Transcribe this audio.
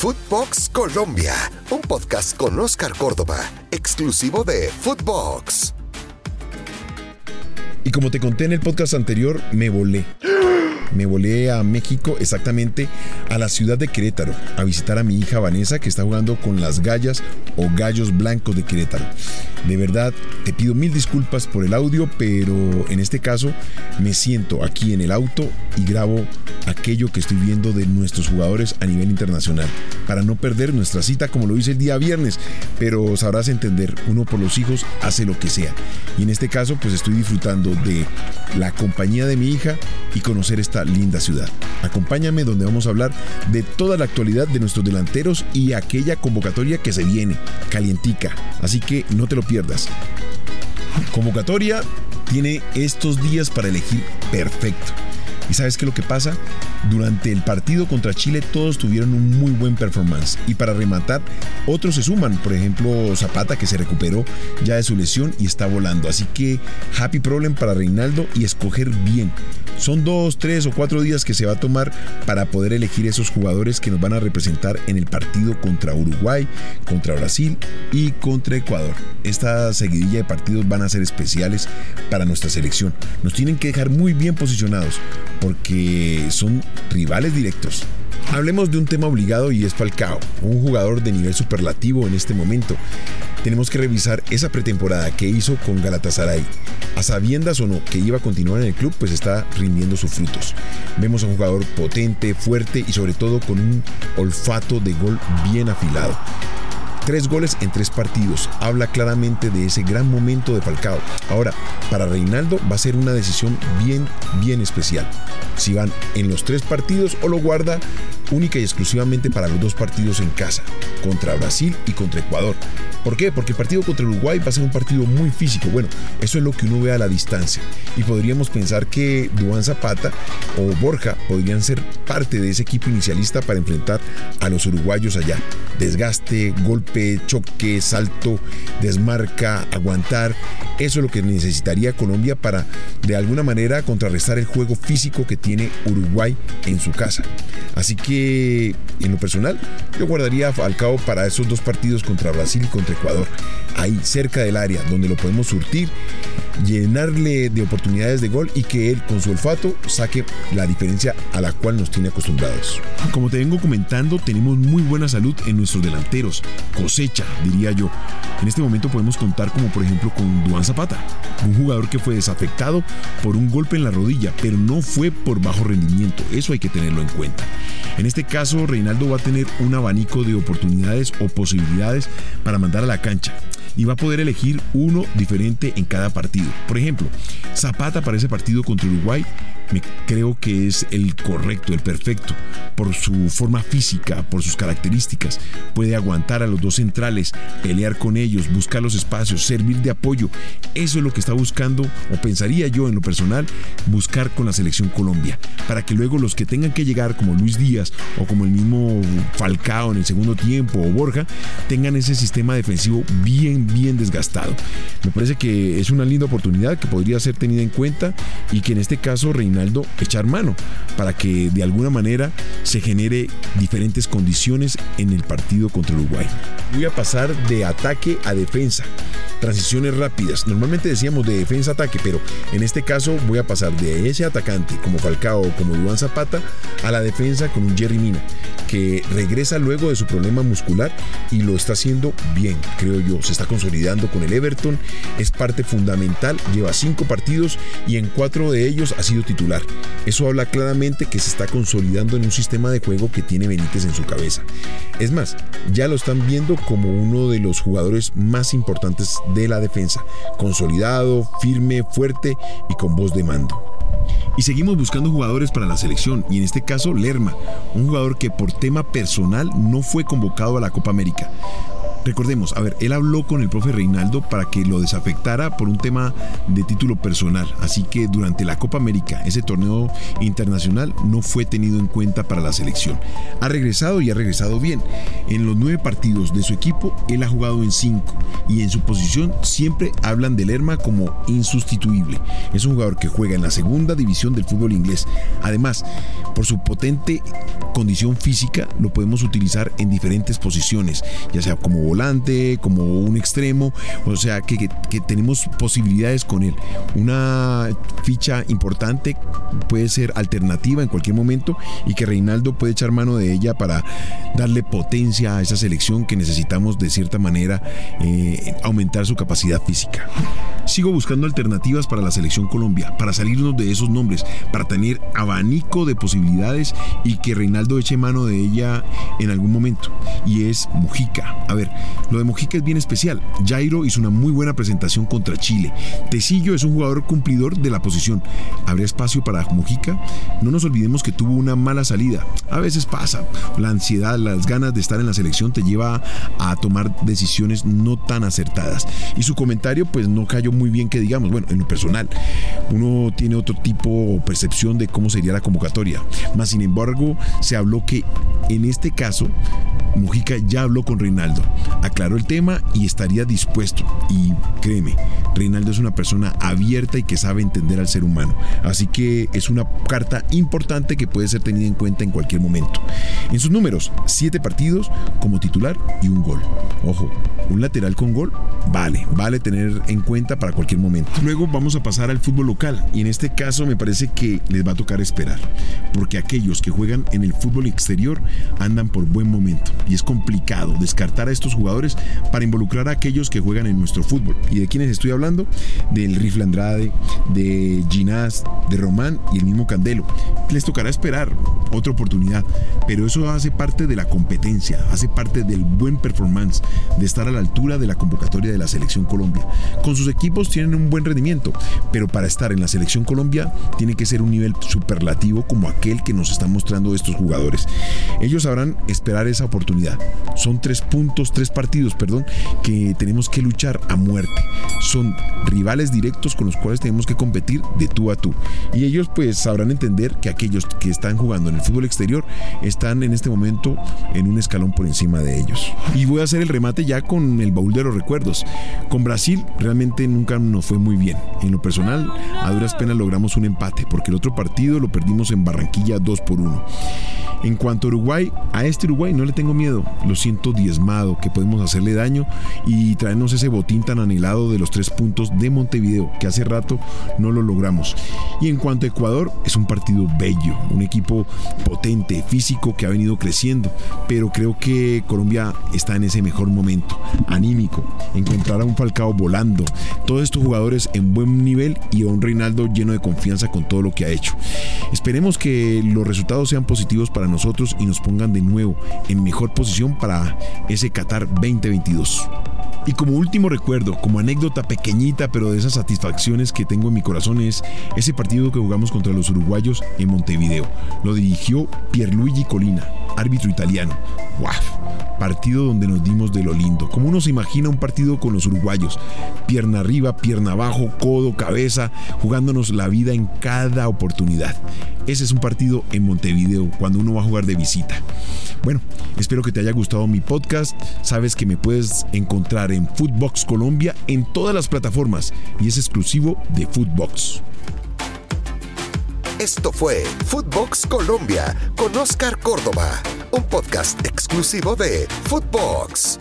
Footbox Colombia, un podcast con Oscar Córdoba, exclusivo de Footbox. Y como te conté en el podcast anterior, me volé. Me volé a México, exactamente a la ciudad de Querétaro, a visitar a mi hija Vanessa que está jugando con las gallas o gallos blancos de Querétaro. De verdad, te pido mil disculpas por el audio, pero en este caso me siento aquí en el auto y grabo aquello que estoy viendo de nuestros jugadores a nivel internacional, para no perder nuestra cita como lo hice el día viernes, pero sabrás entender, uno por los hijos hace lo que sea. Y en este caso, pues estoy disfrutando de la compañía de mi hija y conocer esta linda ciudad. Acompáñame donde vamos a hablar de toda la actualidad de nuestros delanteros y aquella convocatoria que se viene, calientica. Así que no te lo pierdas. Convocatoria tiene estos días para elegir perfecto. ¿Y sabes qué es lo que pasa? Durante el partido contra Chile todos tuvieron un muy buen performance y para rematar otros se suman, por ejemplo Zapata que se recuperó ya de su lesión y está volando. Así que happy problem para Reinaldo y escoger bien. Son dos, tres o cuatro días que se va a tomar para poder elegir esos jugadores que nos van a representar en el partido contra Uruguay, contra Brasil y contra Ecuador. Esta seguidilla de partidos van a ser especiales para nuestra selección. Nos tienen que dejar muy bien posicionados porque son rivales directos. Hablemos de un tema obligado y es Falcao, un jugador de nivel superlativo en este momento. Tenemos que revisar esa pretemporada que hizo con Galatasaray. A sabiendas o no que iba a continuar en el club, pues está rindiendo sus frutos. Vemos a un jugador potente, fuerte y sobre todo con un olfato de gol bien afilado. Tres goles en tres partidos. Habla claramente de ese gran momento de Falcao. Ahora, para Reinaldo va a ser una decisión bien, bien especial. Si van en los tres partidos o lo guarda única y exclusivamente para los dos partidos en casa, contra Brasil y contra Ecuador. ¿Por qué? Porque el partido contra Uruguay va a ser un partido muy físico. Bueno, eso es lo que uno ve a la distancia. Y podríamos pensar que Duan Zapata o Borja podrían ser parte de ese equipo inicialista para enfrentar a los uruguayos allá. Desgaste, golpe, choque, salto, desmarca, aguantar. Eso es lo que necesitaría Colombia para de alguna manera contrarrestar el juego físico que tiene Uruguay en su casa. Así que, en lo personal, yo guardaría a Falcao para esos dos partidos contra Brasil y contra Ecuador. Ahí cerca del área, donde lo podemos surtir, llenarle de oportunidades de gol y que él con su olfato saque la diferencia a la cual nos tiene acostumbrados. Como te vengo comentando, tenemos muy buena salud en nuestros delanteros, cosecha, diría yo. En este momento podemos contar como por ejemplo con Duan Zapata, un jugador que fue desafectado por un golpe en la rodilla, pero no fue por bajo rendimiento, eso hay que tenerlo en cuenta. En este caso, Reinaldo va a tener un abanico de oportunidades o posibilidades para mandar a la cancha y va a poder elegir uno diferente en cada partido. Por ejemplo, Zapata para ese partido contra Uruguay me creo que es el correcto, el perfecto, por su forma física, por sus características. Puede aguantar a los dos centrales, pelear con ellos, buscar los espacios, servir de apoyo. Eso es lo que está buscando, o pensaría yo en lo personal, buscar con la selección Colombia, para que luego los que tengan que llegar, como Luis Díaz o como el mismo Falcao en el segundo tiempo o Borja, tengan ese sistema defensivo bien, bien desgastado. Me parece que es una linda oportunidad que podría ser tenida en cuenta y que en este caso Echar mano para que de alguna manera se genere diferentes condiciones en el partido contra Uruguay. Voy a pasar de ataque a defensa. Transiciones rápidas. Normalmente decíamos de defensa ataque, pero en este caso voy a pasar de ese atacante como Falcao o como Duan Zapata a la defensa con un Jerry Mina, que regresa luego de su problema muscular y lo está haciendo bien, creo yo. Se está consolidando con el Everton, es parte fundamental, lleva cinco partidos y en cuatro de ellos ha sido titular eso habla claramente que se está consolidando en un sistema de juego que tiene Benítez en su cabeza. Es más, ya lo están viendo como uno de los jugadores más importantes de la defensa, consolidado, firme, fuerte y con voz de mando. Y seguimos buscando jugadores para la selección, y en este caso Lerma, un jugador que por tema personal no fue convocado a la Copa América Recordemos, a ver, él habló con el profe Reinaldo para que lo desafectara por un tema de título personal, así que durante la Copa América, ese torneo internacional, no fue tenido en cuenta para la selección. Ha regresado y ha regresado bien. En los nueve partidos de su equipo, él ha jugado en cinco y en su posición siempre hablan de Lerma como insustituible. Es un jugador que juega en la segunda división del fútbol inglés. Además, por su potente condición física, lo podemos utilizar en diferentes posiciones, ya sea como volante, como un extremo, o sea que, tenemos posibilidades con él. Una ficha importante puede ser alternativa en cualquier momento y que Reinaldo puede echar mano de ella para darle potencia a esa selección que necesitamos de cierta manera eh, aumentar su capacidad física. Sigo buscando alternativas para la selección Colombia, para salirnos de esos nombres, para tener abanico de posibilidades y que Reinaldo eche mano de ella en algún momento. Y es Mujica. A ver, lo de Mojica es bien especial. Jairo hizo una muy buena presentación contra Chile. Tecillo es un jugador cumplidor de la posición. ¿Habrá espacio para Mojica? No nos olvidemos que tuvo una mala salida. A veces pasa. La ansiedad, las ganas de estar en la selección te lleva a tomar decisiones no tan acertadas. Y su comentario pues no cayó muy bien que digamos. Bueno, en lo personal, uno tiene otro tipo o percepción de cómo sería la convocatoria. Más sin embargo, se habló que en este caso Mujica ya habló con Reinaldo, aclaró el tema y estaría dispuesto. Y créeme, Reinaldo es una persona abierta y que sabe entender al ser humano. Así que es una carta importante que puede ser tenida en cuenta en cualquier momento. En sus números, siete partidos como titular y un gol. Ojo, un lateral con gol, vale, vale tener en cuenta para cualquier momento. Luego vamos a pasar al fútbol local y en este caso me parece que les va a tocar esperar, porque aquellos que juegan en el fútbol exterior andan por buen momento y es complicado descartar a estos jugadores para involucrar a aquellos que juegan en nuestro fútbol. ¿Y de quiénes estoy hablando? Del Rifle Andrade, de Ginás, de Román y el mismo Candelo. Les tocará esperar otra oportunidad, pero eso hace parte de la competencia, hace parte del buen performance, de estar a la altura de la convocatoria de la Selección Colombia. Con sus equipos tienen un buen rendimiento, pero para estar en la Selección Colombia tiene que ser un nivel superlativo como aquel que nos están mostrando estos jugadores. Ellos sabrán esperar esa oportunidad. Son tres puntos, tres partidos, perdón, que tenemos que luchar a muerte. Son rivales directos con los cuales tenemos que competir de tú a tú. Y ellos pues sabrán entender que aquellos que están jugando en el fútbol exterior están en este momento en un escalón por encima de ellos. Y voy a hacer el remate ya con el baúl de los recuerdos. Con Brasil realmente nunca nos fue muy bien. En lo personal, a duras penas logramos un empate porque el otro partido lo perdimos en Barranquilla 2 por 1. En cuanto a Uruguay, a este Uruguay no le tengo miedo, lo siento diezmado, que podemos hacerle daño y traernos ese botín tan anhelado de los tres puntos de Montevideo, que hace rato no lo logramos. Y en cuanto a Ecuador, es un partido bello, un equipo potente, físico, que ha venido creciendo, pero creo que Colombia está en ese mejor momento, anímico, encontrar a un Falcao volando, todos estos jugadores en buen nivel y a un Reinaldo lleno de confianza con todo lo que ha hecho. Esperemos que los resultados sean positivos para nosotros y nos pongan de nuevo en mejor posición para ese Qatar 2022. Y como último recuerdo, como anécdota pequeñita, pero de esas satisfacciones que tengo en mi corazón es ese partido que jugamos contra los uruguayos en Montevideo. Lo dirigió Pierluigi Colina, árbitro italiano. ¡Wow! Partido donde nos dimos de lo lindo. Como uno se imagina un partido con los uruguayos. Pierna arriba, pierna abajo, codo, cabeza, jugándonos la vida en cada oportunidad. Ese es un partido en Montevideo, cuando uno va a jugar de visita. Bueno, espero que te haya gustado mi podcast. Sabes que me puedes encontrar en Footbox Colombia en todas las plataformas y es exclusivo de Footbox. Esto fue Footbox Colombia con Oscar Córdoba, un podcast exclusivo de Footbox.